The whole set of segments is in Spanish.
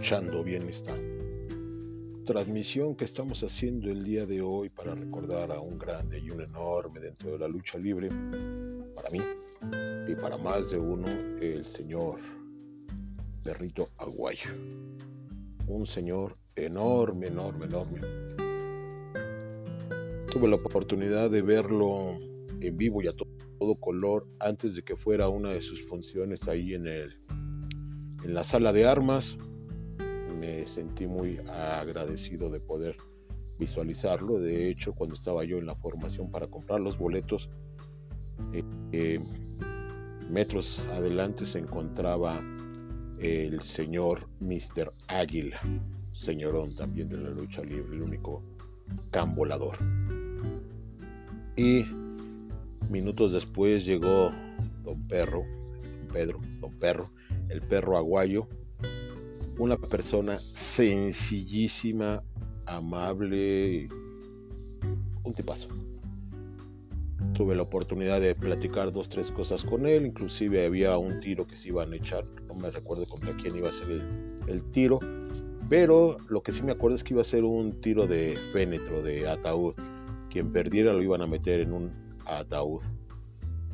escuchando bien esta transmisión que estamos haciendo el día de hoy para recordar a un grande y un enorme dentro de la lucha libre, para mí y para más de uno, el señor Perrito Aguayo. Un señor enorme, enorme, enorme. Tuve la oportunidad de verlo en vivo y a todo color antes de que fuera una de sus funciones ahí en el en la sala de armas. Me sentí muy agradecido de poder visualizarlo. De hecho, cuando estaba yo en la formación para comprar los boletos, eh, eh, metros adelante se encontraba el señor Mr. Águila, señorón también de la lucha libre, el único can volador. Y minutos después llegó don Perro, don Pedro, don Perro, el perro aguayo, una persona sencillísima, amable, un tipazo. Tuve la oportunidad de platicar dos, tres cosas con él, inclusive había un tiro que se iban a echar, no me recuerdo contra quién iba a ser el, tiro, pero lo que sí me acuerdo es que iba a ser un tiro de fénetro, de ataúd. Quien perdiera lo iban a meter en un ataúd.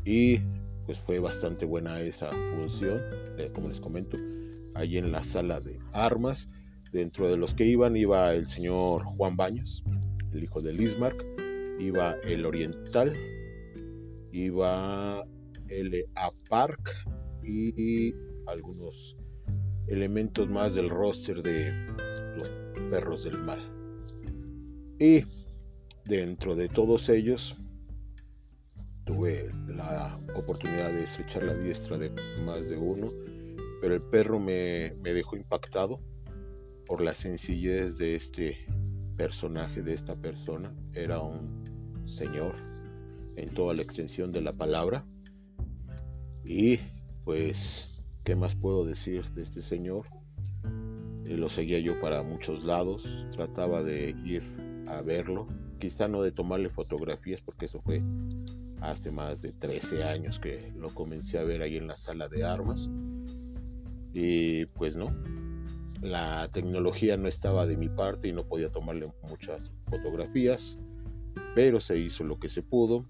Y pues fue bastante buena esa función, eh, como les comento, ahí en la sala de armas. Dentro de los que iban iba el señor Juan Baños, el hijo de Lismark, iba el Oriental, iba el Park y algunos elementos más del roster de los perros del mal. Y dentro de todos ellos tuve la oportunidad de estrechar la diestra de más de uno, pero el perro me, dejó impactado por la sencillez de este personaje, de esta persona. Era un señor en toda la extensión de la palabra. Y pues, ¿qué más puedo decir de este señor? Eh, lo seguía yo para muchos lados, trataba de ir a verlo, quizá no de tomarle fotografías porque eso fue hace más de 13 años que lo comencé a ver ahí en la sala de armas. Y pues no, la tecnología no estaba de mi parte y no podía tomarle muchas fotografías, pero se hizo lo que se pudo.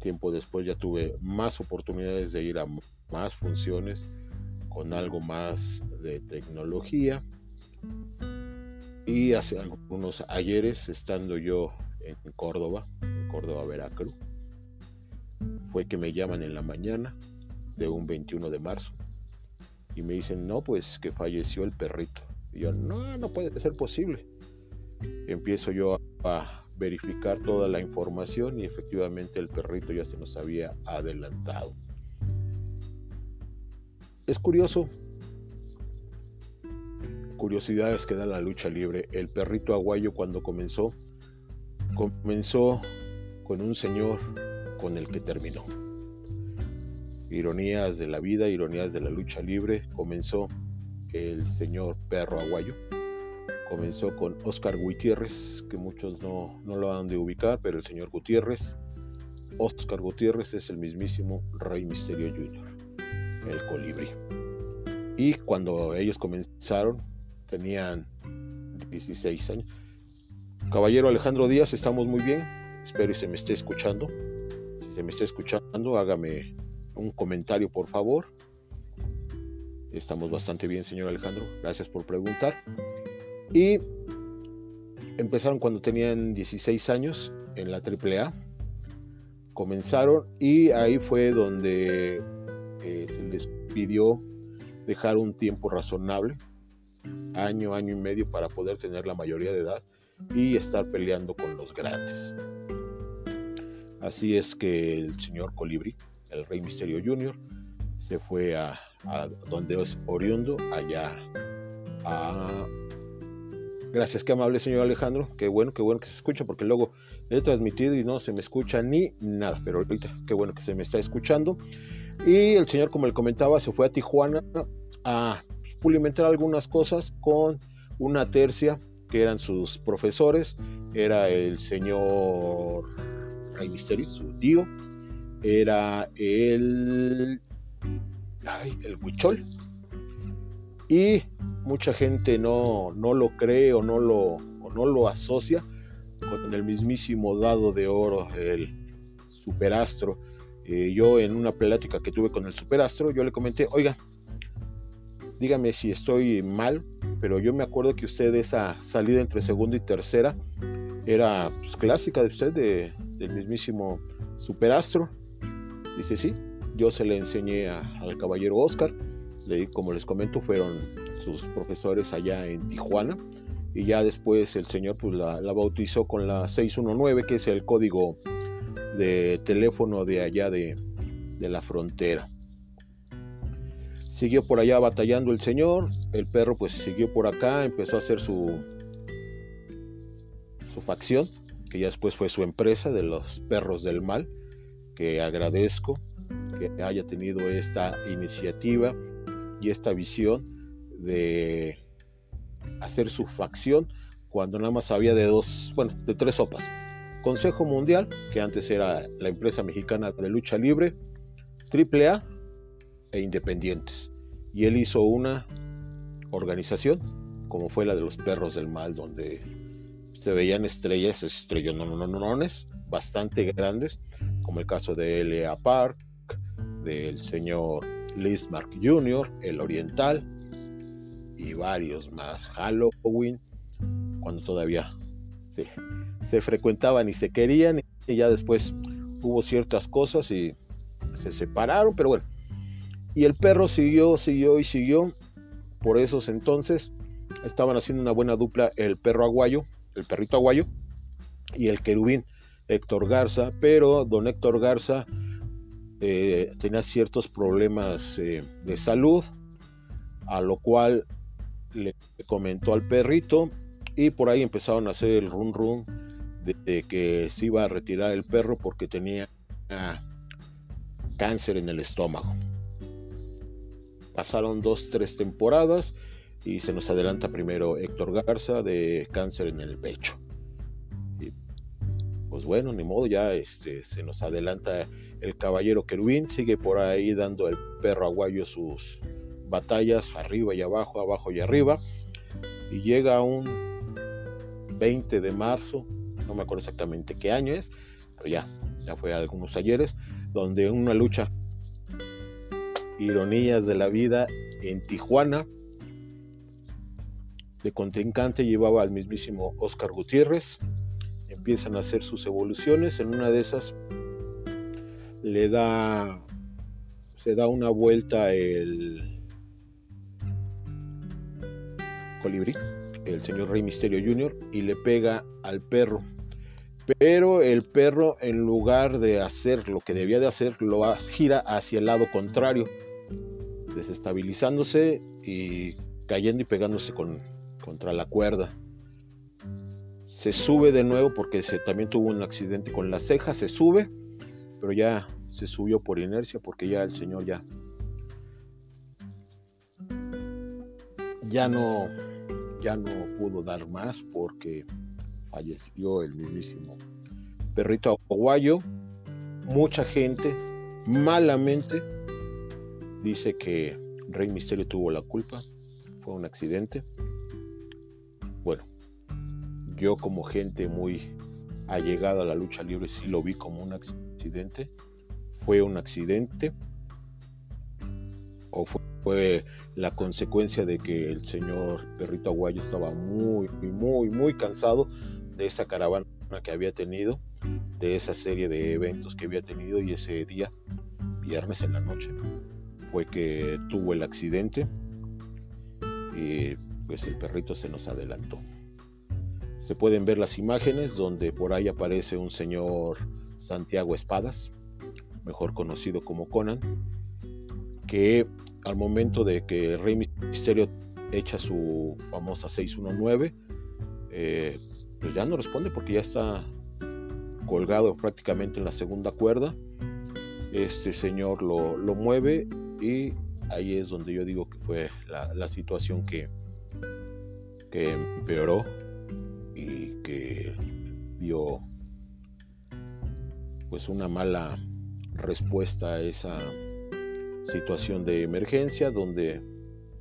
Tiempo después ya tuve más oportunidades de ir a más funciones con algo más de tecnología. Y hace algunos ayeres, estando yo en Córdoba, en Córdoba, Veracruz, fue que me llaman en la mañana de un 21 de marzo y me dicen, no, pues que falleció el perrito. Y yo, no, no puede ser posible. Empiezo yo a, verificar toda la información y efectivamente el perrito ya se nos había adelantado. Es curioso, curiosidades que da la lucha libre. El perrito aguayo cuando comenzó, comenzó con un señor con el que terminó. Ironías de la vida, ironías de la lucha libre, comenzó el señor Perro Aguayo. Comenzó con Oscar Gutiérrez, que muchos no, no lo han de ubicar, pero el señor Gutiérrez, Oscar Gutiérrez es el mismísimo Rey Misterio Jr., el colibrí. Y cuando ellos comenzaron, tenían 16 años. Caballero Alejandro Díaz, estamos muy bien. Espero y se me esté escuchando me está escuchando, hágame un comentario, por favor. Estamos bastante bien, señor Alejandro. Gracias por preguntar. Y empezaron cuando tenían 16 años en la AAA. Comenzaron y ahí fue donde eh, se les pidió dejar un tiempo razonable, año, año y medio, para poder tener la mayoría de edad y estar peleando con los grandes. Así es que el señor Colibri, el Rey Misterio Jr., se fue a, donde es oriundo, allá. Gracias, qué amable señor Alejandro, qué bueno, qué bueno que se escucha, porque luego he transmitido y no se me escucha ni nada, pero ahorita qué bueno que se me está escuchando. Y el señor, como le comentaba, se fue a Tijuana a pulimentar algunas cosas con una tercia que eran sus profesores, era el señor Rey Misterio, su tío, era el, el Huichol. Y mucha gente no, no lo cree o no lo, no lo asocia con el mismísimo dado de oro, el superastro. Eh, yo en una plática que tuve con el superastro, yo le comenté, oiga, dígame si estoy mal, pero yo me acuerdo que usted esa salida entre segunda y tercera era pues, clásica de usted, de, del mismísimo superastro. Dice, sí, yo se le enseñé al caballero Oscar, le, como les comento, fueron sus profesores allá en Tijuana, y ya después el señor pues la, bautizó con la 619, que es el código de teléfono de allá de, de la frontera. Siguió por allá batallando el señor, el perro pues siguió por acá, empezó a hacer su, su facción, que ya después fue su empresa de los perros del mal, que agradezco que haya tenido esta iniciativa y esta visión de hacer su facción cuando nada más había de dos, bueno, de tres sopas. Consejo Mundial, que antes era la empresa mexicana de lucha libre, AAA e Independientes. Y él hizo una organización, como fue la de los perros del mal, donde se veían estrellas, estrellonononones, bastante grandes, como el caso de L.A. Park, del señor Lismark Jr., el Oriental, y varios más. Halloween, cuando todavía se, se frecuentaban y se querían, y ya después hubo ciertas cosas y se separaron, pero bueno. Y el perro siguió, siguió y siguió. Por esos entonces estaban haciendo una buena dupla el perro aguayo, el perrito aguayo y el querubín Héctor Garza, pero don Héctor Garza eh, tenía ciertos problemas eh, de salud, a lo cual le comentó al perrito y por ahí empezaron a hacer el run run de, que se iba a retirar el perro porque tenía cáncer en el estómago. Pasaron dos, tres temporadas y se nos adelanta primero Héctor Garza de cáncer en el pecho. Pues bueno, ni modo, ya este, se nos adelanta el caballero querubín, sigue por ahí dando el perro aguayo sus batallas arriba y abajo, abajo y arriba. Y llega un 20 de marzo, no me acuerdo exactamente qué año es, pero ya, ya fue algunos ayeres, donde una lucha, ironías de la vida, en Tijuana, de contrincante llevaba al mismísimo Oscar Gutiérrez, empiezan a hacer sus evoluciones, en una de esas le da, se da una vuelta el colibrí, el señor Rey Misterio Jr., y le pega al perro. Pero el perro, en lugar de hacer lo que debía de hacer, lo gira hacia el lado contrario, desestabilizándose y cayendo y pegándose con, contra la cuerda. Se sube de nuevo porque se, también tuvo un accidente con la ceja, se sube, pero ya se subió por inercia porque ya el señor ya ya no ya no pudo dar más porque falleció el mismísimo perrito aguayo. Mucha gente malamente dice que Rey Misterio tuvo la culpa, fue un accidente. Bueno, yo como gente muy allegada a la lucha libre sí lo vi como un accidente. Fue un accidente o fue la consecuencia de que el señor Perrito Aguayo estaba muy, muy, muy cansado de esa caravana que había tenido, de esa serie de eventos que había tenido y ese día, viernes en la noche, fue que tuvo el accidente y pues el perrito se nos adelantó. Se pueden ver las imágenes donde por ahí aparece un señor Santiago Espadas, mejor conocido como Conan, que al momento de que Rey Misterio echa su famosa 619, eh, pues ya no responde porque ya está colgado prácticamente en la segunda cuerda. Este señor lo, mueve y ahí es donde yo digo que fue la, situación que, que empeoró y que dio pues una mala respuesta a esa situación de emergencia donde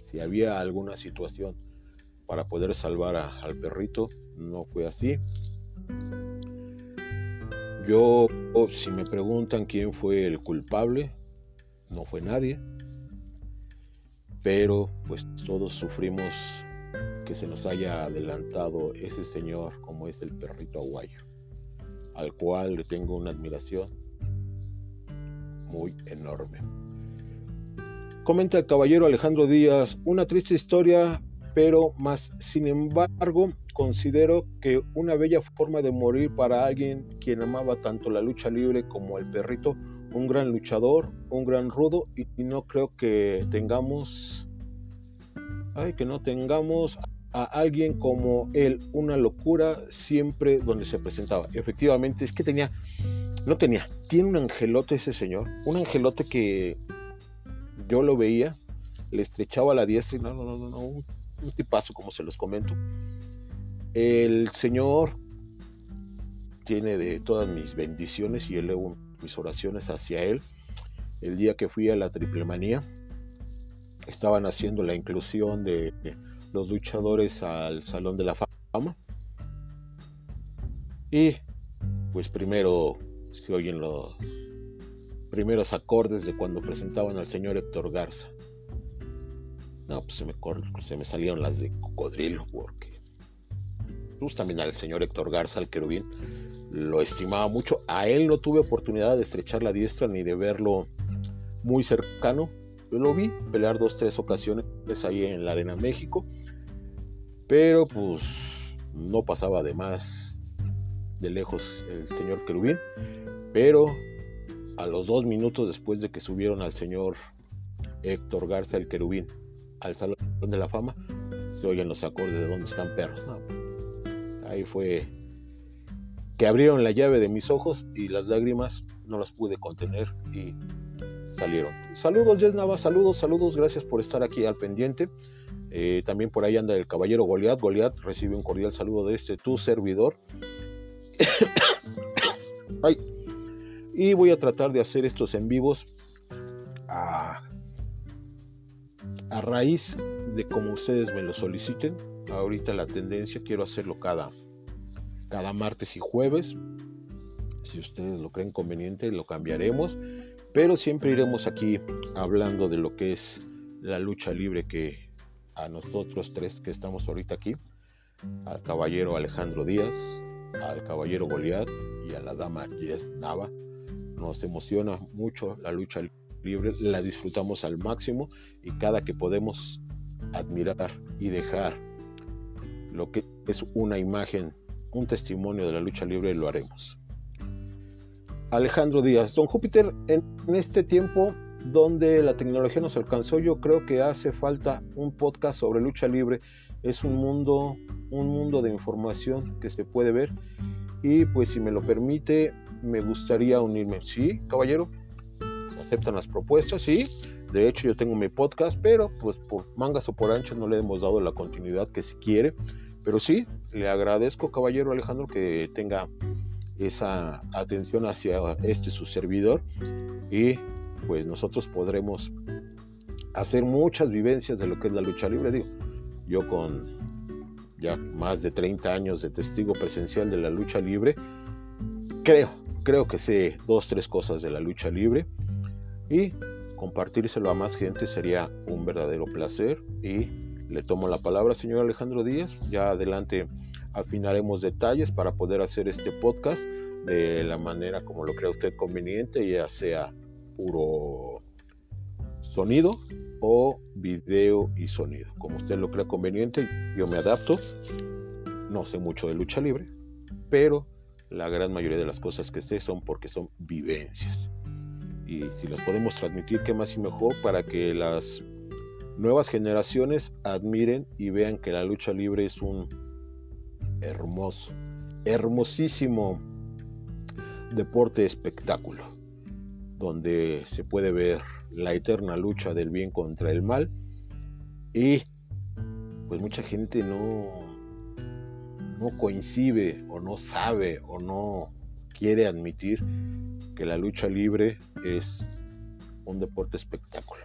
si había alguna situación para poder salvar al perrito, no fue así. Yo, si me preguntan quién fue el culpable, no fue nadie, pero pues todos sufrimos que se nos haya adelantado ese señor como es el perrito aguayo, al cual le tengo una admiración muy enorme. Comenta el caballero Alejandro Díaz, una triste historia, pero más sin embargo considero que una bella forma de morir para alguien quien amaba tanto la lucha libre como el perrito, un gran luchador, un gran rudo y, no creo que tengamos, ay, que no tengamos a alguien como él, una locura siempre donde se presentaba. Efectivamente, es que tenía, no tenía, tiene un angelote ese señor, un angelote que yo lo veía, le estrechaba la diestra y no, no, no, no, un, un tipazo como se los comento. El Señor tiene de todas mis bendiciones y elevo mis oraciones hacia Él. El día que fui a la triple manía, estaban haciendo la inclusión de los luchadores al Salón de la Fama. Y pues primero se oyen los primeros acordes de cuando presentaban al señor Héctor Garza. No, pues se me, se me salieron las de cocodrilo, porque pues también al señor Héctor Garza, al querubín, lo estimaba mucho. A él no tuve oportunidad de estrechar la diestra ni de verlo muy cercano. Yo lo vi pelear dos, tres ocasiones ahí en la Arena México, pero pues no pasaba de más de lejos el señor querubín. Pero a los dos minutos después de que subieron al señor Héctor Garza el querubín al Salón de la Fama, se oyen los acordes de donde están perros. ahí fue que abrieron la llave de mis ojos y las lágrimas no las pude contener y salieron. Saludos, Jess Nava, saludos, saludos, gracias por estar aquí al pendiente. Eh, también por ahí anda el caballero Goliat. Goliat recibe un cordial saludo de este tu servidor. Ay, y voy a tratar de hacer estos en vivos a, raíz de como ustedes me lo soliciten. Ahorita la tendencia quiero hacerlo cada, cada martes y jueves. Si ustedes lo creen conveniente, lo cambiaremos. Pero siempre iremos aquí hablando de lo que es la lucha libre que a nosotros tres que estamos ahorita aquí, al caballero Alejandro Díaz, al caballero Goliat y a la dama Jess Nava, nos emociona mucho la lucha libre, la disfrutamos al máximo y cada que podemos admirar y dejar lo que es una imagen, un testimonio de la lucha libre, lo haremos. Alejandro Díaz, don Júpiter, en este tiempo donde la tecnología nos alcanzó, yo creo que hace falta un podcast sobre lucha libre. Es un mundo, un mundo de información que se puede ver. Y pues si me lo permite, me gustaría unirme. Sí, caballero, aceptan las propuestas, sí. De hecho, yo tengo mi podcast, pero pues por mangas o por anchas no le hemos dado la continuidad que se quiere. Pero sí, le agradezco, caballero Alejandro, que tenga esa atención hacia este su servidor y pues nosotros podremos hacer muchas vivencias de lo que es la lucha libre. Digo, yo con ya más de 30 años de testigo presencial de la lucha libre, creo creo que sé dos, tres cosas de la lucha libre y compartírselo a más gente sería un verdadero placer y le tomo la palabra, señor Alejandro Díaz. Ya adelante afinaremos detalles para poder hacer este podcast de la manera como lo crea usted conveniente, ya sea puro sonido o video y sonido. Como usted lo crea conveniente, yo me adapto. No sé mucho de lucha libre, pero la gran mayoría de las cosas que sé son porque son vivencias. Y si las podemos transmitir, qué más y mejor para que las nuevas generaciones admiren y vean que la lucha libre es un hermoso, hermosísimo deporte espectáculo, donde se puede ver la eterna lucha del bien contra el mal y pues mucha gente no no coincide o no sabe o no quiere admitir que la lucha libre es un deporte espectáculo.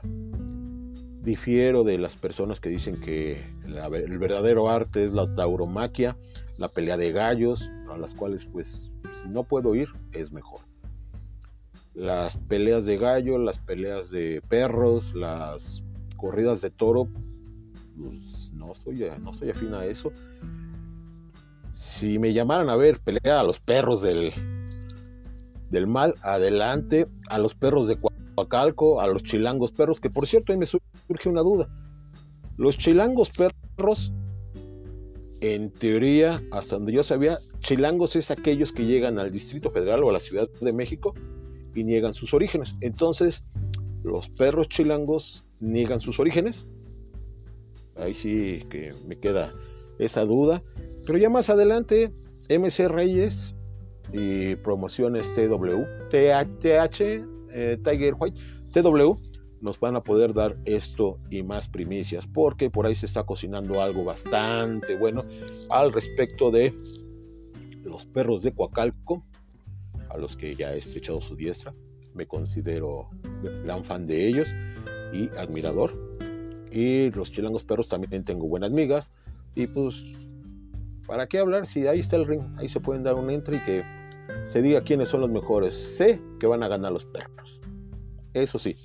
difiero de las personas que dicen que el verdadero arte es la tauromaquia, la pelea de gallos, a las cuales pues si no puedo ir es mejor. Las peleas de gallo, las peleas de perros, las corridas de toro, pues no soy, no soy afín a eso. Si me llamaran a ver pelear a los perros del, del mal, adelante, a los perros de Coacalco, a los chilangos perros, que por cierto ahí me surge una duda. Los chilangos perros, en teoría, hasta donde yo sabía, chilangos es aquellos que llegan al Distrito Federal o a la Ciudad de México y niegan sus orígenes. Entonces, los perros chilangos niegan sus orígenes. Ahí sí que me queda esa duda. Pero ya más adelante, MC Reyes y Promociones TW, TH, eh, Tiger White, TW, nos van a poder dar esto y más primicias, porque por ahí se está cocinando algo bastante bueno al respecto de los perros de Coacalco, a los que ya he estrechado su diestra. Me considero gran fan de ellos y admirador. Y los chilangos perros también tengo buenas migas. Y pues, ¿para qué hablar si ahí está el ring? Ahí se pueden dar un entry y que se diga quiénes son los mejores. Sé que van a ganar los perros. Eso sí,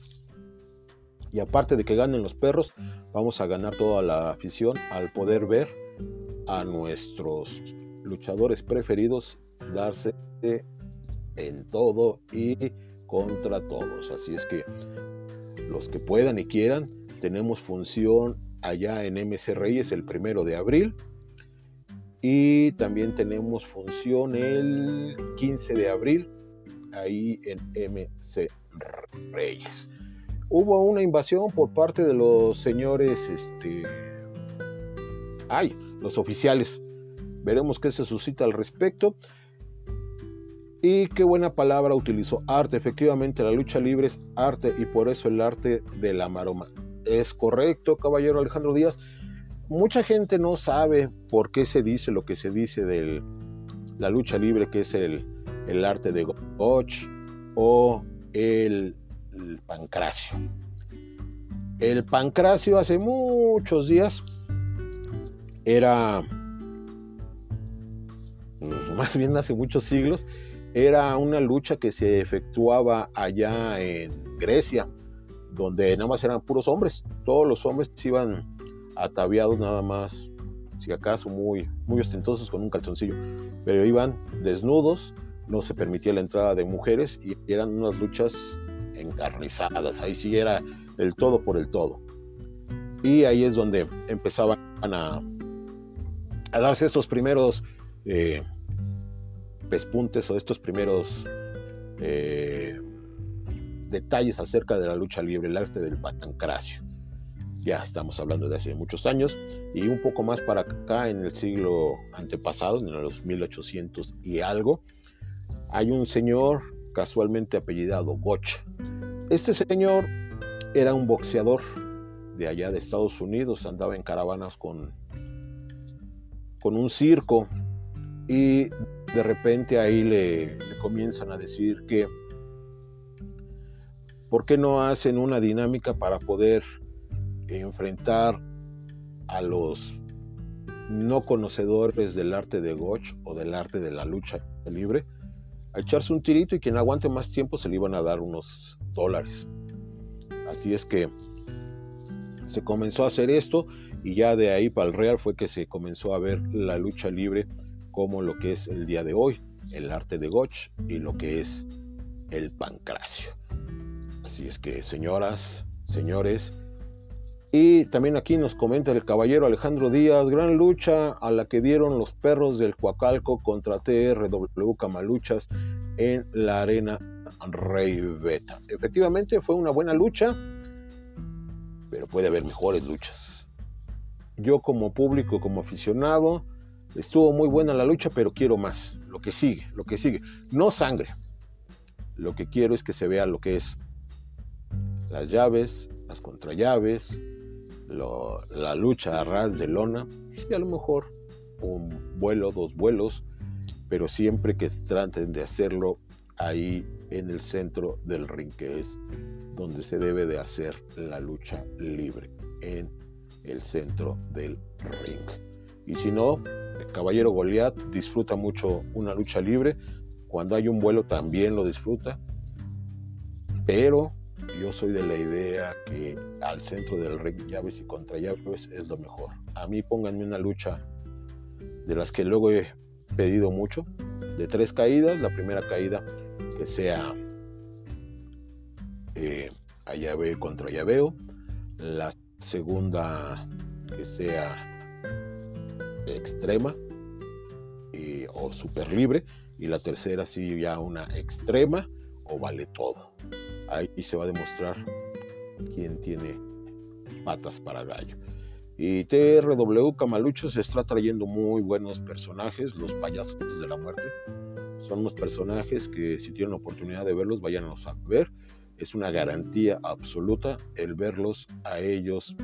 y aparte de que ganen los perros, vamos a ganar toda la afición al poder ver a nuestros luchadores preferidos darse en todo y contra todos. Así es que los que puedan y quieran, tenemos función allá en MC Reyes el primero de abril. Y también tenemos función el 15 de abril ahí en MC Reyes hubo una invasión por parte de los señores, este, ay, los oficiales. Veremos qué se suscita al respecto. Y qué buena palabra utilizó arte. Efectivamente, la lucha libre es arte y por eso el arte de la maroma. Es correcto, caballero Alejandro Díaz. Mucha gente no sabe por qué se dice lo que se dice de la lucha libre, que es el, el arte de Gotch o el el pancracio. El pancracio hace muchos días era, más bien hace muchos siglos, era una lucha que se efectuaba allá en Grecia, donde nada más eran puros hombres. Todos los hombres iban ataviados nada más, si acaso muy, muy ostentosos con un calzoncillo, pero iban desnudos, no se permitía la entrada de mujeres y eran unas luchas encarnizadas, ahí sí era el todo por el todo. Y ahí es donde empezaban a, darse estos primeros eh, pespuntes o estos primeros eh, detalles acerca de la lucha libre, el arte del pancracio. Ya estamos hablando de hace muchos años y un poco más para acá en el siglo antepasado, en los 1800 y algo, hay un señor casualmente apellidado Gocha. Este señor era un boxeador de allá de Estados Unidos, andaba en caravanas con, con un circo y de repente ahí le, comienzan a decir que ¿por qué no hacen una dinámica para poder enfrentar a los no conocedores del arte de Goch o del arte de la lucha libre? a echarse un tirito y quien aguante más tiempo se le iban a dar unos dólares. Así es que se comenzó a hacer esto y ya de ahí para el Real fue que se comenzó a ver la lucha libre como lo que es el día de hoy, el arte de Goch y lo que es el pancracio. Así es que señoras, señores, y también aquí nos comenta el caballero Alejandro Díaz, gran lucha a la que dieron los perros del Coacalco contra TRW Camaluchas en la arena Rey Beta. Efectivamente fue una buena lucha, pero puede haber mejores luchas. Yo como público, como aficionado, estuvo muy buena la lucha, pero quiero más. Lo que sigue, lo que sigue. No sangre. Lo que quiero es que se vea lo que es las llaves, las contrallaves, la lucha a ras de lona, y a lo mejor un vuelo, dos vuelos, pero siempre que traten de hacerlo ahí en el centro del ring, que es donde se debe de hacer la lucha libre, en el centro del ring. Y si no, el caballero Goliat disfruta mucho una lucha libre. Cuando hay un vuelo también lo disfruta. Pero yo soy de la idea que al centro del ring, llaves y contra llaves es lo mejor. A mí pónganme una lucha de las que luego he pedido mucho, de tres caídas. La primera caída que sea eh, a llave contra llaveo. La segunda que sea extrema o super libre. Y la tercera sí ya una extrema o vale todo. Ahí se va a demostrar quién tiene patas para gallo. Y TRW Camalucho se está trayendo muy buenos personajes, los payasos de la muerte. Son unos personajes que si tienen oportunidad de verlos, vayan a ver. Es una garantía absoluta el verlos a ellos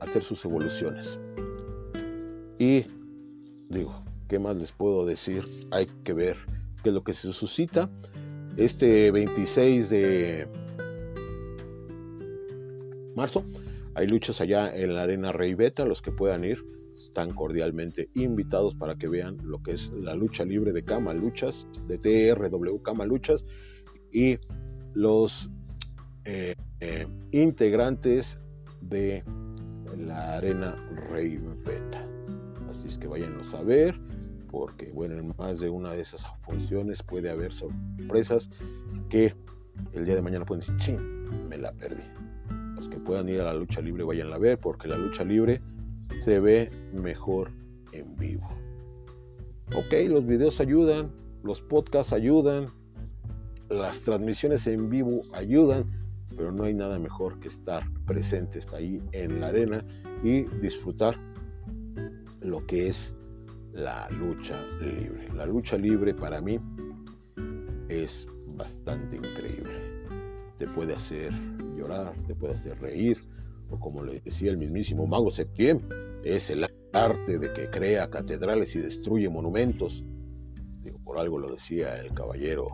hacer sus evoluciones. Y digo, ¿qué más les puedo decir? Hay que ver qué es lo que se suscita. Este 26 de marzo hay luchas allá en la Arena Rey Beta, los que puedan ir están cordialmente invitados para que vean lo que es la lucha libre de Cama Luchas, de TRW Cama Luchas y los eh, eh, integrantes de la Arena Rey Beta. Que váyanos a ver, porque bueno, en más de una de esas funciones puede haber sorpresas que el día de mañana pueden decir, sí, me la perdí. Los que puedan ir a la lucha libre, vayan a ver, porque la lucha libre se ve mejor en vivo. Ok, los videos ayudan, los podcasts ayudan, las transmisiones en vivo ayudan, pero no hay nada mejor que estar presentes ahí en la arena y disfrutar lo que es la lucha libre. La lucha libre para mí es bastante increíble. Te puede hacer llorar, te puede hacer reír, o como le decía el mismísimo Mago Septiembre, es el arte de que crea catedrales y destruye monumentos. Digo, por algo lo decía el caballero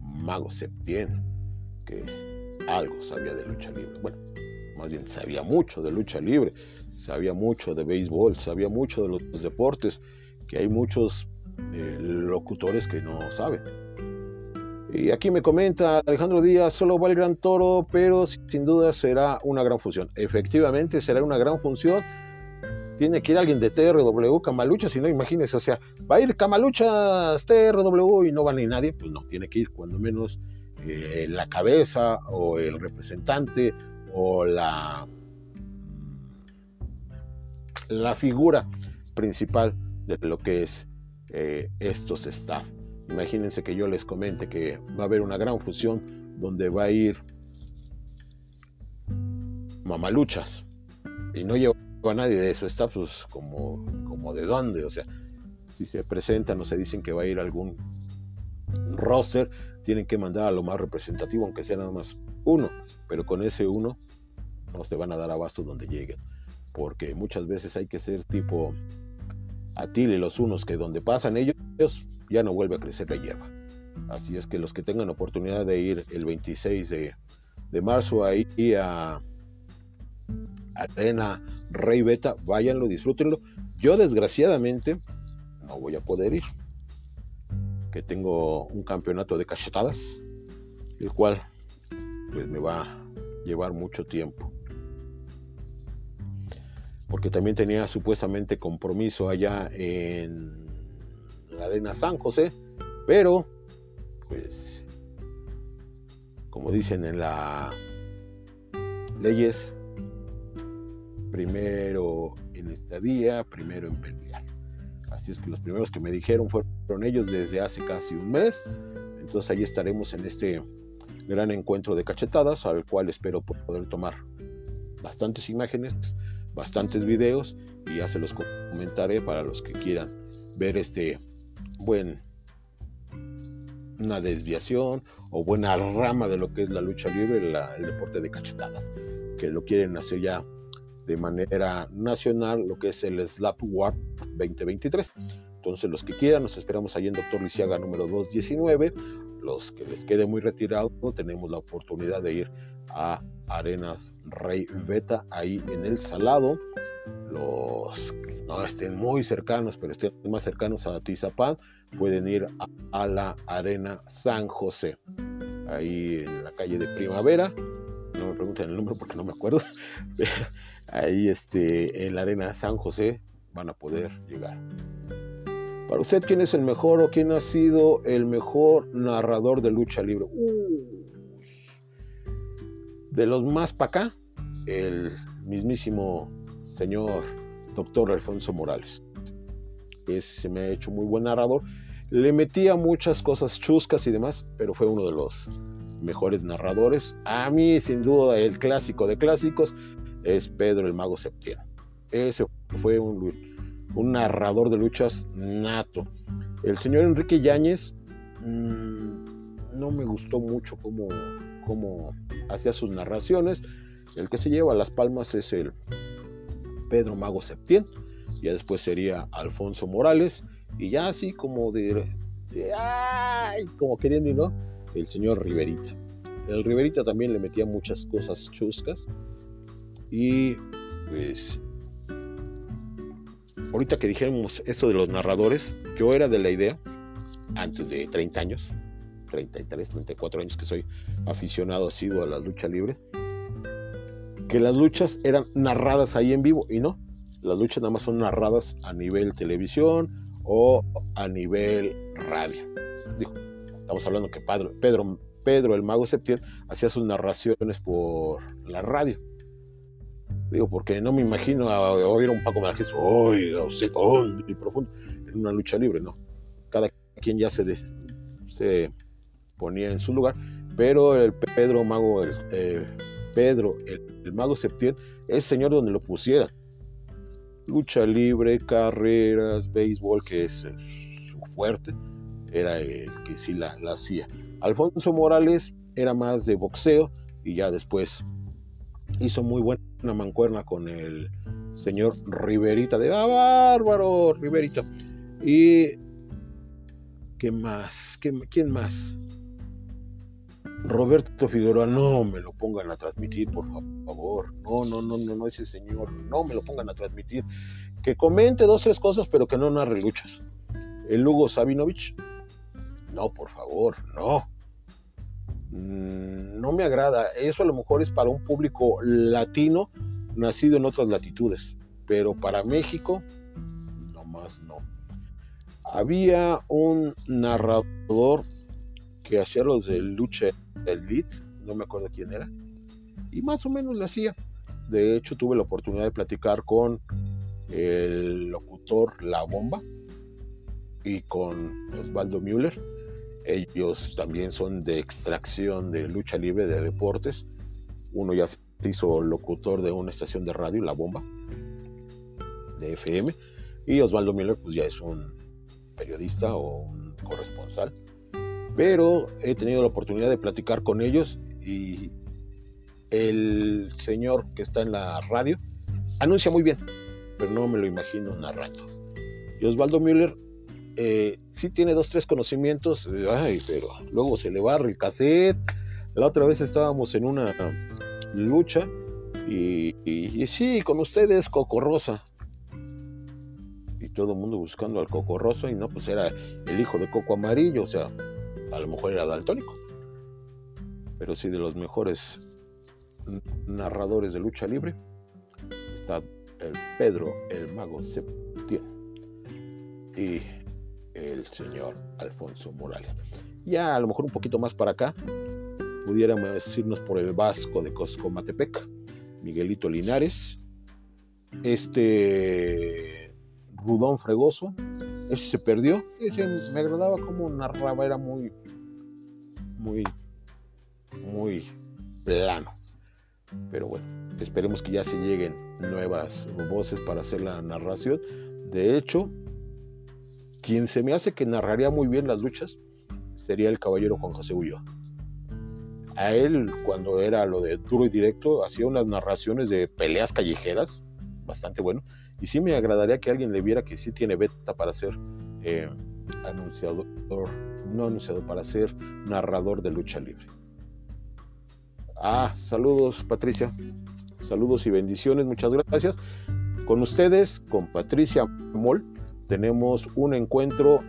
Mago Septién, que algo sabía de lucha libre. Bueno, más bien sabía mucho de lucha libre, sabía mucho de béisbol, sabía mucho de los deportes, que hay muchos eh, locutores que no saben. Y aquí me comenta Alejandro Díaz, solo va el Gran Toro, pero sin duda será una gran función. Efectivamente, será una gran función. Tiene que ir alguien de TRW, Camalucha, si no, imagínese, o sea, va a ir Camaluchas, TRW y no va ni nadie, pues no, tiene que ir cuando menos eh, la cabeza o el representante o la, la figura principal de lo que es eh, estos staff. Imagínense que yo les comente que va a haber una gran fusión donde va a ir mamaluchas y no lleva a nadie de su staff, pues como, como de dónde, o sea, si se presentan o se dicen que va a ir algún roster, tienen que mandar a lo más representativo, aunque sea nada más uno, pero con ese uno no se van a dar abasto donde lleguen, porque muchas veces hay que ser tipo Atil y los unos, que donde pasan ellos ya no vuelve a crecer la hierba. Así es que los que tengan oportunidad de ir el 26 de, marzo ahí a Arena Rey Beta, váyanlo, disfrútenlo. Yo desgraciadamente no voy a poder ir, tengo un campeonato de cachetadas, el cual pues me va a llevar mucho tiempo porque también tenía supuestamente compromiso allá en la arena San José, pero pues como dicen en la leyes, primero en estadía, primero en pelear. Así es que los primeros que me dijeron fueron ellos desde hace casi un mes. Entonces ahí estaremos en este gran encuentro de cachetadas, al cual espero poder tomar bastantes imágenes bastantes videos y ya se los comentaré para los que quieran ver este buen una desviación o buena rama de lo que es la lucha libre, el deporte de cachetadas, que lo quieren hacer ya de manera nacional, lo que es el Slap War 2023. Entonces, los que quieran, nos esperamos ahí en Doctor Lisiaga número 219. Los que les quede muy retirado, tenemos la oportunidad de ir a Arenas Rey Beta, ahí en el Salado. Los que no estén muy cercanos, pero estén más cercanos a Tizapán, pueden ir a, la Arena San José, ahí en la calle de Primavera. No me pregunten el número porque no me acuerdo. ahí este, en la Arena San José van a poder llegar. Para usted, ¿quién es el mejor o quién ha sido el mejor narrador de lucha libre? De los más para acá, el mismísimo señor doctor Alfonso Morales. Ese se me ha hecho muy buen narrador. Le metía muchas cosas chuscas y demás, pero fue uno de los mejores narradores. A mí, sin duda, el clásico de clásicos es Pedro el Mago Septiembre. Ese fue un, un narrador de luchas nato. El señor Enrique Yáñez mmm, no me gustó mucho cómo, cómo hacía sus narraciones. El que se lleva las palmas es el Pedro Mago Septién. Ya después sería Alfonso Morales. Y ya así como de, de ay, como queriendo y no, el señor Riverita. El Riverita también le metía muchas cosas chuscas. Y pues ahorita que dijéramos esto de los narradores, yo era de la idea, antes de 30 años, 33, 34 años que soy aficionado sido a la lucha libre, que las luchas eran narradas ahí en vivo y no, las luchas nada más son narradas a nivel televisión o a nivel radio. Estamos hablando que Pedro, Pedro, Pedro el Mago Septién hacía sus narraciones por la radio. Digo, porque no me imagino a oír a un Paco Malajes, oiga, usted, y profundo, en una lucha libre, no. Cada quien ya se, se ponía en su lugar, pero el Pedro Mago, el, eh, Pedro, el, Mago Septién, es señor donde lo pusiera. Lucha libre, carreras, béisbol, que es su fuerte, era el que sí la, la hacía. Alfonso Morales era más de boxeo y ya después hizo muy buena mancuerna con el señor Riverita de ¡Ah, bárbaro! Riverita. Y ¿qué más? ¿Quién más? Roberto Figueroa, no me lo pongan a transmitir, por favor. No, no, no, no, no, ese señor, no me lo pongan a transmitir. Que comente dos, tres cosas, pero que no narre luchas. El Hugo Sabinovich, no, por favor, no. Mm, no me agrada. Eso a lo mejor es para un público latino nacido en otras latitudes, pero para México, no más no. Había un narrador que hacía los de lucha elite, no me acuerdo quién era, y más o menos lo hacía. De hecho, tuve la oportunidad de platicar con el locutor La Bomba y con Osvaldo Müller. Ellos también son de extracción de lucha libre de deportes. Uno ya se hizo locutor de una estación de radio, La Bomba, de FM. Y Osvaldo Müller, pues ya es un periodista o un corresponsal pero he tenido la oportunidad de platicar con ellos y el señor que está en la radio anuncia muy bien, pero no me lo imagino narrando. Y Osvaldo Müller eh, sí tiene dos, tres conocimientos, ay, pero luego se le barre el cassette. La otra vez estábamos en una lucha y, y, sí, con ustedes Coco Y todo el mundo buscando al Coco Rosa y no, pues era el hijo de Coco Amarillo, o sea, a lo mejor era daltónico, pero sí de los mejores narradores de lucha libre está el Pedro el Mago Septién. Y el señor Alfonso Morales. Ya a lo mejor un poquito más para acá, pudiéramos irnos por el Vasco de Coscomatepec, Miguelito Linares, este Rudón Fregoso, ese se perdió. Ese me agradaba como narraba, era muy, muy, muy plano. Pero bueno, esperemos que ya se lleguen nuevas voces para hacer la narración. De hecho, quien se me hace que narraría muy bien las luchas sería el caballero Juan José Ulloa. A él, cuando era lo de duro y directo, hacía unas narraciones de peleas callejeras, bastante bueno. Y sí me agradaría que alguien le viera que sí tiene beta para hacer eh, anunciador, no anunciador, para ser narrador de lucha libre. Ah, saludos Patricia, saludos y bendiciones, muchas gracias. Con ustedes, con Patricia Moll, tenemos un encuentro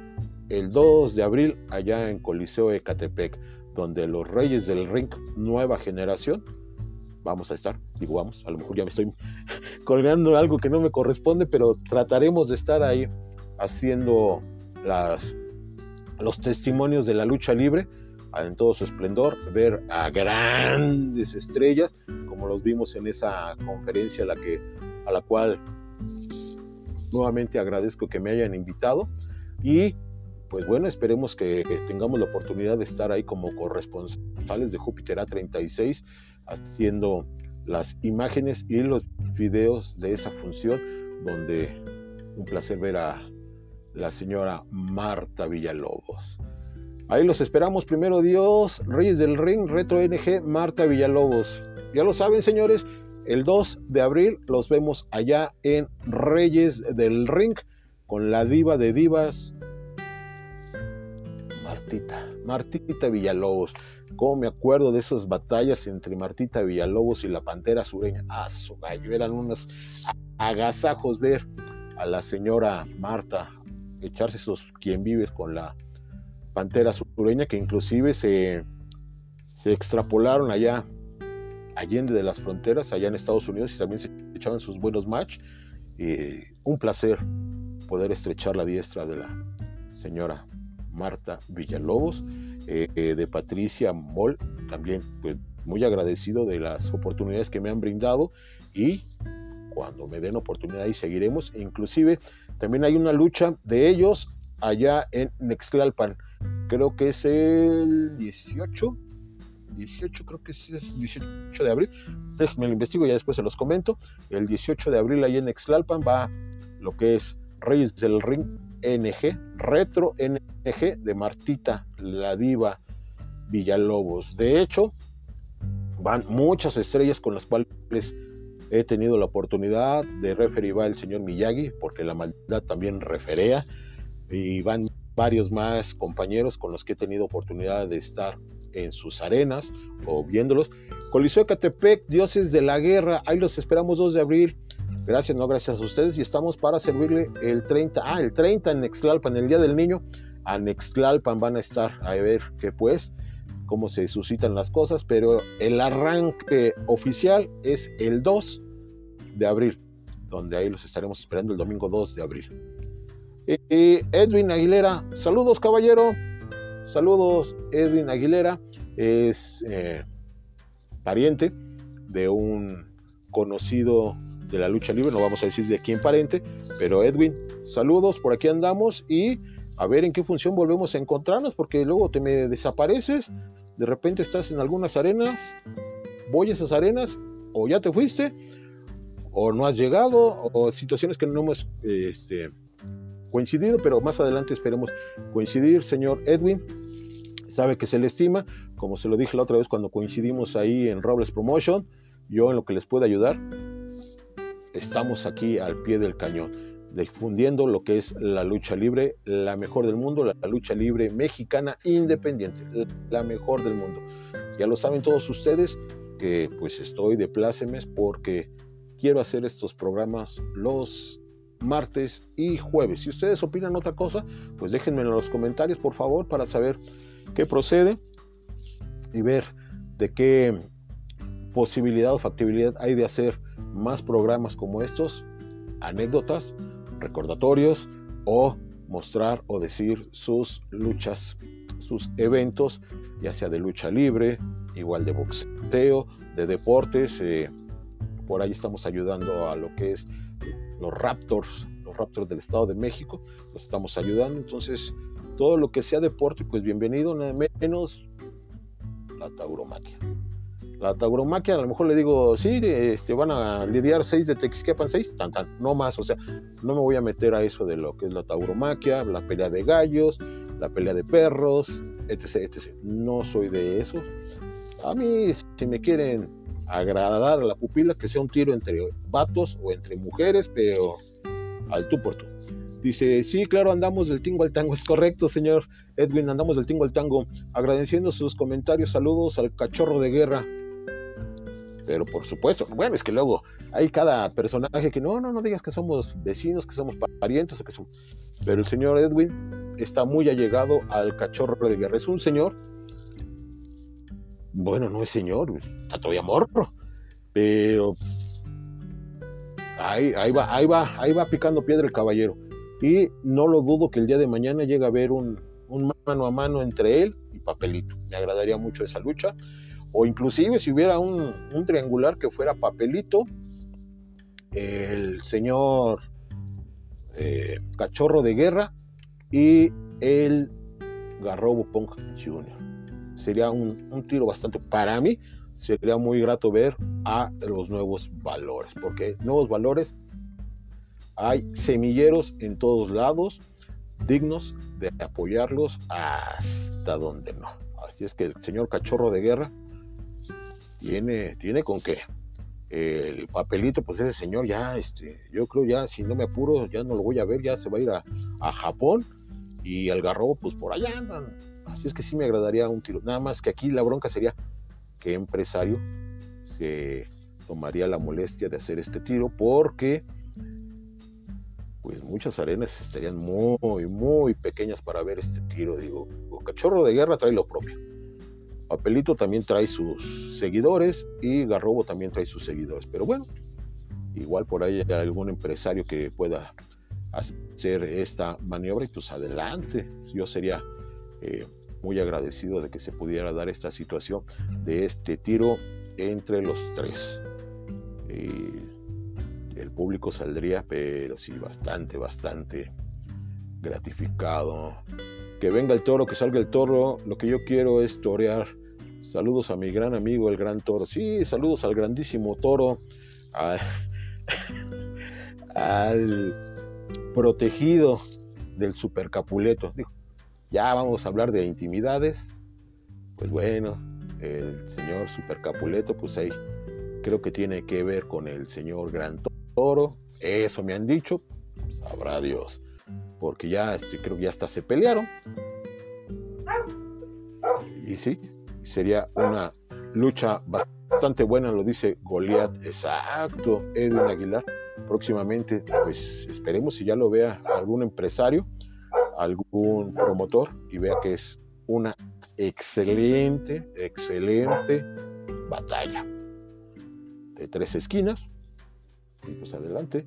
el 2 de abril allá en Coliseo Ecatepec, donde los Reyes del Ring Nueva Generación vamos a estar, digo vamos, a lo mejor ya me estoy colgando algo que no me corresponde, pero trataremos de estar ahí haciendo las, los testimonios de la lucha libre en todo su esplendor, ver a grandes estrellas, como los vimos en esa conferencia a la, que, a la cual nuevamente agradezco que me hayan invitado y pues bueno, esperemos que tengamos la oportunidad de estar ahí como corresponsales de Júpiter A36 haciendo las imágenes y los videos de esa función donde un placer ver a la señora Marta Villalobos. Ahí los esperamos, primero Dios, Reyes del Ring, Retro NG, Marta Villalobos. Ya lo saben, señores, el 2 de abril los vemos allá en Reyes del Ring con la diva de divas, Martita, Martita Villalobos. Cómo me acuerdo de esas batallas entre Martita Villalobos y la Pantera Sureña. Ah, su gallo, eran unos agasajos ver a la señora Marta echarse esos quien vives con la Pantera Sureña, que inclusive se, se extrapolaron allá, allende de las fronteras, allá en Estados Unidos, y también se echaban sus buenos match. un placer poder estrechar la diestra de la señora Marta Villalobos. Eh, eh, de Patricia Moll, también pues, muy agradecido de las oportunidades que me han brindado y cuando me den oportunidad y seguiremos. Inclusive también hay una lucha de ellos allá en Nextlalpan. Creo que es el 18, 18 creo que es el 18 de abril. Déjenme lo investigo y ya después se los comento. El 18 de abril allá en Nextlalpan va lo que es Reyes del Ring NG, Retro NG de Martita, la diva Villalobos. De hecho, van muchas estrellas con las cuales he tenido la oportunidad de referir va el señor Miyagi, porque la maldad también referea, y van varios más compañeros con los que he tenido oportunidad de estar en sus arenas o viéndolos. Coliseo Catepec, Dioses de la Guerra, ahí los esperamos 2 de abril Gracias, no, gracias a ustedes y estamos para servirle el 30, ah, el 30 en Nextlalpan, el Día del Niño. A Nextlalpan van a estar a ver qué pues, cómo se suscitan las cosas, pero el arranque oficial es el 2 de abril, donde ahí los estaremos esperando el domingo 2 de abril. Y Edwin Aguilera, saludos caballero, saludos Edwin Aguilera, es eh, pariente de un conocido de la lucha libre, no vamos a decir de quién parente, pero Edwin, saludos, por aquí andamos y a ver en qué función volvemos a encontrarnos, porque luego te me desapareces, de repente estás en algunas arenas, voy a esas arenas, o ya te fuiste, o no has llegado, o situaciones que no hemos este, coincidido, pero más adelante esperemos coincidir, señor Edwin. Sabe que se le estima, como se lo dije la otra vez cuando coincidimos ahí en Robles Promotion, yo en lo que les pueda ayudar, estamos aquí al pie del cañón, difundiendo lo que es la lucha libre, la mejor del mundo, la, lucha libre mexicana independiente, la mejor del mundo. Ya lo saben todos ustedes que pues estoy de plácemes porque quiero hacer estos programas los martes y jueves. Si ustedes opinan otra cosa, pues déjenme en los comentarios por favor para saber qué procede y ver de qué posibilidad o factibilidad hay de hacer más programas como estos, anécdotas, recordatorios o mostrar o decir sus luchas, sus eventos, ya sea de lucha libre, igual de boxeo, de deportes. Eh, por ahí estamos ayudando a lo que es los Raptors, los Raptors del Estado de México, los estamos ayudando. Entonces, todo lo que sea deporte, pues bienvenido, nada menos la tauromaquia. La tauromaquia, a lo mejor le digo, sí, este, van a lidiar seis de Texquiapan, seis, tan, tan, no más, o sea, no me voy a meter a eso de lo que es la tauromaquia, la pelea de gallos, la pelea de perros, etc, etc. No soy de eso. A mí, si me quieren agradar a la pupila, que sea un tiro entre vatos o entre mujeres, pero al tú por tú. Dice, sí, claro, andamos del tingo al tango. Es correcto, señor Edwin, andamos del tingo al tango. Agradeciendo sus comentarios, saludos al cachorro de guerra. Pero por supuesto, bueno, es que luego hay cada personaje que no, no, no digas que somos vecinos, que somos parientes o que somos... Pero el señor Edwin está muy allegado al cachorro de guerra. Es un señor, bueno, no es señor, está todavía morro, pero ahí, ahí va, ahí va, ahí va picando piedra el caballero. Y no lo dudo que el día de mañana llegue a haber un, mano a mano entre él y Papelito. Me agradaría mucho esa lucha. O inclusive si hubiera un, triangular que fuera Papelito, el señor eh, Cachorro de Guerra y el Garrobo Punk Jr. Sería un, un tiro bastante, para mí, sería muy grato ver a los nuevos valores, porque nuevos valores hay semilleros en todos lados, dignos de apoyarlos hasta donde no. Así es que el señor cachorro de guerra tiene, tiene con qué. El papelito, pues ese señor ya, este, yo creo ya, si no me apuro, ya no lo voy a ver, ya se va a ir a, Japón y al garrobo, pues por allá andan. Así es que sí me agradaría un tiro. Nada más que aquí la bronca sería que empresario se tomaría la molestia de hacer este tiro porque pues muchas arenas estarían muy, muy pequeñas para ver este tiro. Digo, Cachorro de Guerra trae lo propio. Papelito también trae sus seguidores y Garrobo también trae sus seguidores. Pero bueno, igual por ahí hay algún empresario que pueda hacer esta maniobra y pues adelante. Yo sería eh, muy agradecido de que se pudiera dar esta situación de este tiro entre los tres el público saldría, pero sí, bastante, bastante gratificado. Que venga el toro, que salga el toro. Lo que yo quiero es torear. Saludos a mi gran amigo, el gran toro. Sí, saludos al grandísimo toro. Al, protegido del super Capuleto. ya vamos a hablar de intimidades. Pues bueno, el señor super Capuleto, pues ahí creo que tiene que ver con el señor Gran Toro Toro, eso me han dicho, sabrá Dios, porque ya este, creo que ya hasta se pelearon. Y sí, sería una lucha bastante buena, lo dice Goliat, exacto, Edwin Aguilar. Próximamente, pues esperemos si ya lo vea algún empresario, algún promotor y vea que es una excelente, excelente batalla de tres esquinas pues adelante.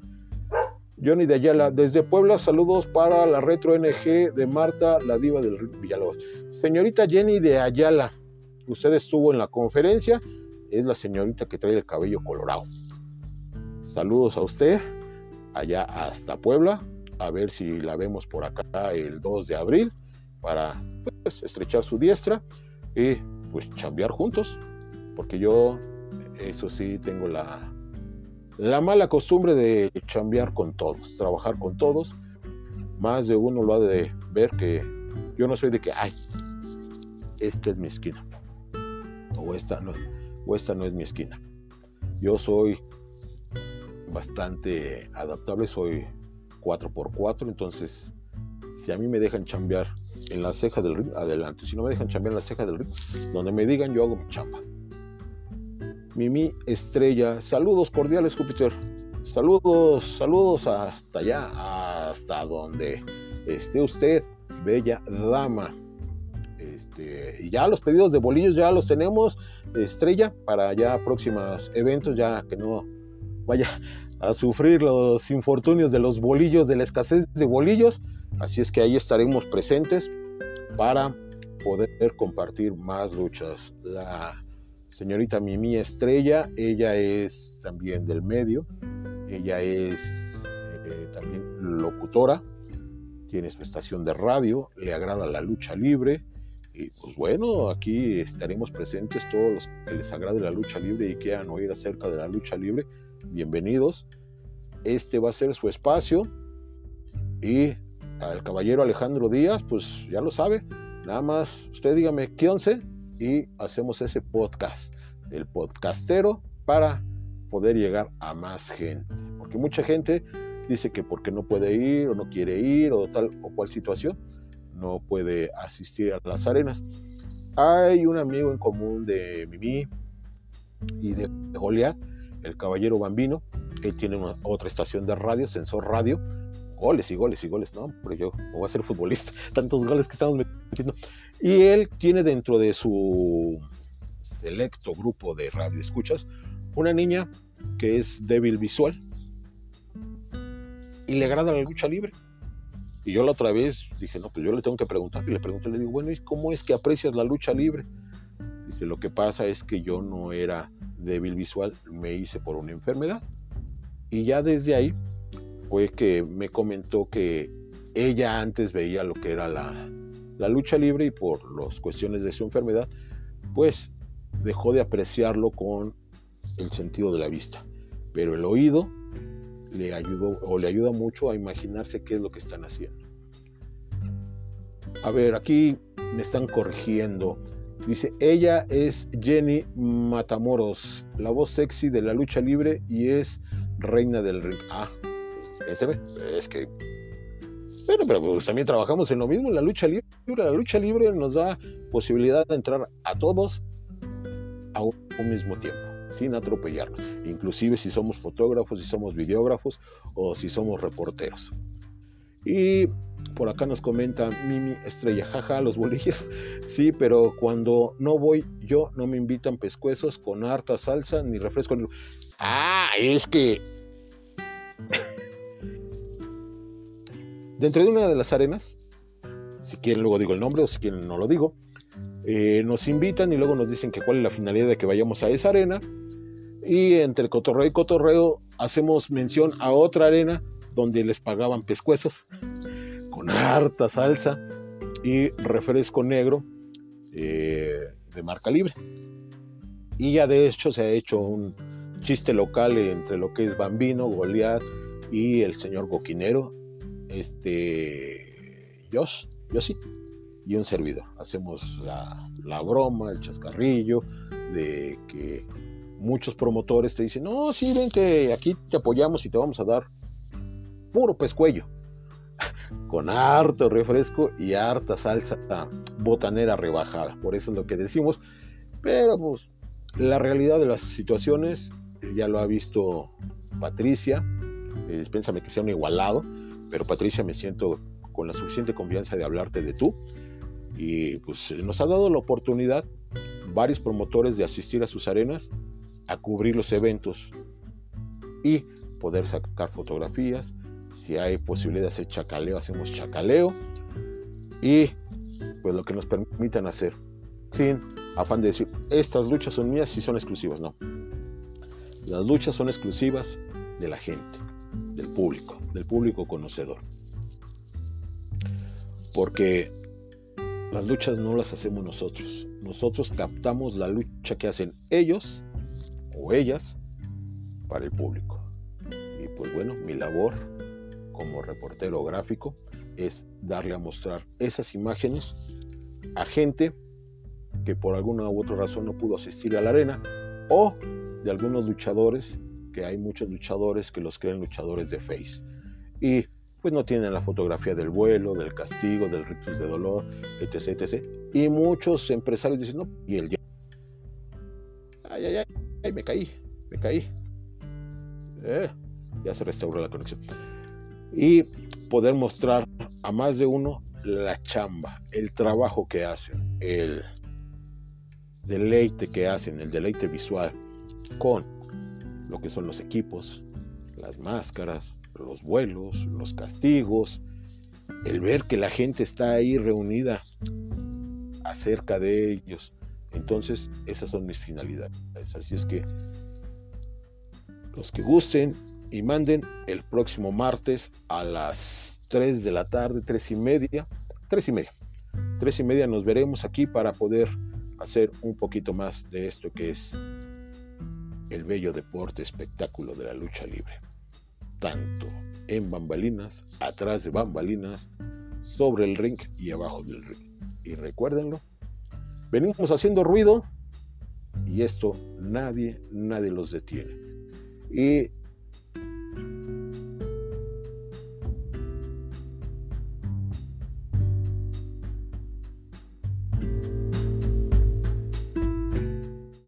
Johnny de Ayala, desde Puebla, saludos para la Retro NG de Marta, la diva del Villalobos. Señorita Jenny de Ayala, usted estuvo en la conferencia, es la señorita que trae el cabello colorado. Saludos a usted, allá hasta Puebla, a ver si la vemos por acá el 2 de abril para pues, estrechar su diestra y pues chambear juntos, porque yo, eso sí, tengo la la mala costumbre de chambear con todos, trabajar con todos. Más de uno lo ha de ver que yo no soy de que, ay, esta es mi esquina. O esta no, o esta no es mi esquina. Yo soy bastante adaptable, soy 4x4, entonces si a mí me dejan chambear en la ceja del ring, adelante. Si no me dejan chambear en la ceja del ring, donde me digan yo hago mi chamba. Mimi Estrella. Saludos cordiales, Júpiter. Saludos, saludos hasta allá, hasta donde esté usted, bella dama. Este, y ya los pedidos de bolillos ya los tenemos, Estrella, para ya próximos eventos, ya que no vaya a sufrir los infortunios de los bolillos, de la escasez de bolillos. Así es que ahí estaremos presentes para poder compartir más luchas. La señorita Mimi Estrella, ella es también del medio, ella es eh, también locutora, tiene su estación de radio, le agrada la lucha libre. Y pues bueno, aquí estaremos presentes todos los que les agrade la lucha libre y quieran oír acerca de la lucha libre. Bienvenidos. Este va a ser su espacio. Y al caballero Alejandro Díaz, pues ya lo sabe. Nada más, usted dígame, ¿qué once? Y hacemos ese podcast, el podcastero, para poder llegar a más gente. Porque mucha gente dice que porque no puede ir o no quiere ir o tal o cual situación, no puede asistir a las arenas. Hay un amigo en común de Mimi y de Goliath, el caballero bambino. Él tiene otra estación de radio, Sensor Radio. Goles y goles y goles, ¿no? Pero yo voy a ser futbolista. Tantos goles que estamos metiendo. Y él tiene dentro de su selecto grupo de radio escuchas una niña que es débil visual y le agrada la lucha libre. Y yo la otra vez dije, no, pues yo le tengo que preguntar. Y le pregunté, le digo, bueno, ¿y cómo es que aprecias la lucha libre? Dice, lo que pasa es que yo no era débil visual, me hice por una enfermedad. Y ya desde ahí fue que me comentó que ella antes veía lo que era la, la lucha libre y por las cuestiones de su enfermedad, pues dejó de apreciarlo con el sentido de la vista. Pero el oído le ayudó o le ayuda mucho a imaginarse qué es lo que están haciendo. A ver, aquí me están corrigiendo. Dice, ella es Jenny Matamoros, la voz sexy de la lucha libre y es reina del ring. Ah, pues, es que... Bueno, pero pues, también trabajamos en lo mismo, en la lucha libre. La lucha libre nos da posibilidad de entrar a todos a un mismo tiempo sin atropellarnos, inclusive si somos fotógrafos, si somos videógrafos o si somos reporteros. Y por acá nos comenta Mimi Estrella, jaja, los bolillos. Sí, pero cuando no voy yo, no me invitan pescuezos con harta salsa ni refresco. Ah, es que... Dentro de una de las arenas, si quieren luego digo el nombre o si quieren no lo digo, eh, nos invitan y luego nos dicen que cuál es la finalidad de que vayamos a esa arena y entre cotorreo y cotorreo hacemos mención a otra arena donde les pagaban pescuezos con harta salsa y refresco negro eh, de marca libre. Y ya de hecho se ha hecho un chiste local entre lo que es Bambino, Goliat y el señor Boquinero, este Josh, yo sí, y un servidor. Hacemos la, la broma, el chascarrillo de que muchos promotores te dicen, no, sí, ven que aquí te apoyamos y te vamos a dar puro pescuello, con harto refresco y harta salsa botanera rebajada. Por eso es lo que decimos. Pero pues la realidad de las situaciones ya lo ha visto Patricia. Eh, que sea un igualado, pero Patricia me siento con la suficiente confianza de hablarte de tú. Y pues nos ha dado la oportunidad varios promotores de asistir a sus arenas a cubrir los eventos y poder sacar fotografías. Si hay posibilidad de hacer chacaleo, hacemos chacaleo. Y pues lo que nos permitan hacer. Sin afán de decir, estas luchas son mías y son exclusivas. No. Las luchas son exclusivas de la gente, del público, del público conocedor. Porque las luchas no las hacemos nosotros. Nosotros captamos la lucha que hacen ellos o ellas para el público. Y pues bueno, mi labor como reportero gráfico es darle a mostrar esas imágenes a gente que por alguna u otra razón no pudo asistir a la arena o de algunos luchadores, que hay muchos luchadores que los creen luchadores de face. Y pues no tienen la fotografía del vuelo, del castigo, del rictus de dolor, etc, etc. Y muchos empresarios dicen, no, y el ya. Ay, ay, ay, ay, me caí, me caí. Eh, ya se restauró la conexión. Y poder mostrar a más de uno la chamba, el trabajo que hacen, el deleite que hacen, el deleite visual con lo que son los equipos, las máscaras, los vuelos, los castigos, el ver que la gente está ahí reunida acerca de ellos, entonces, esas son mis finalidades. Así es que los que gusten y manden el próximo martes a las 3 de la tarde, 3 y media, 3 y media. 3 y media nos veremos aquí para poder hacer un poquito más de esto que es el bello deporte espectáculo de la lucha libre. Tanto en bambalinas, atrás de bambalinas, sobre el ring y abajo del ring. Y recuérdenlo, Venimos haciendo ruido y esto nadie, nadie los detiene. Y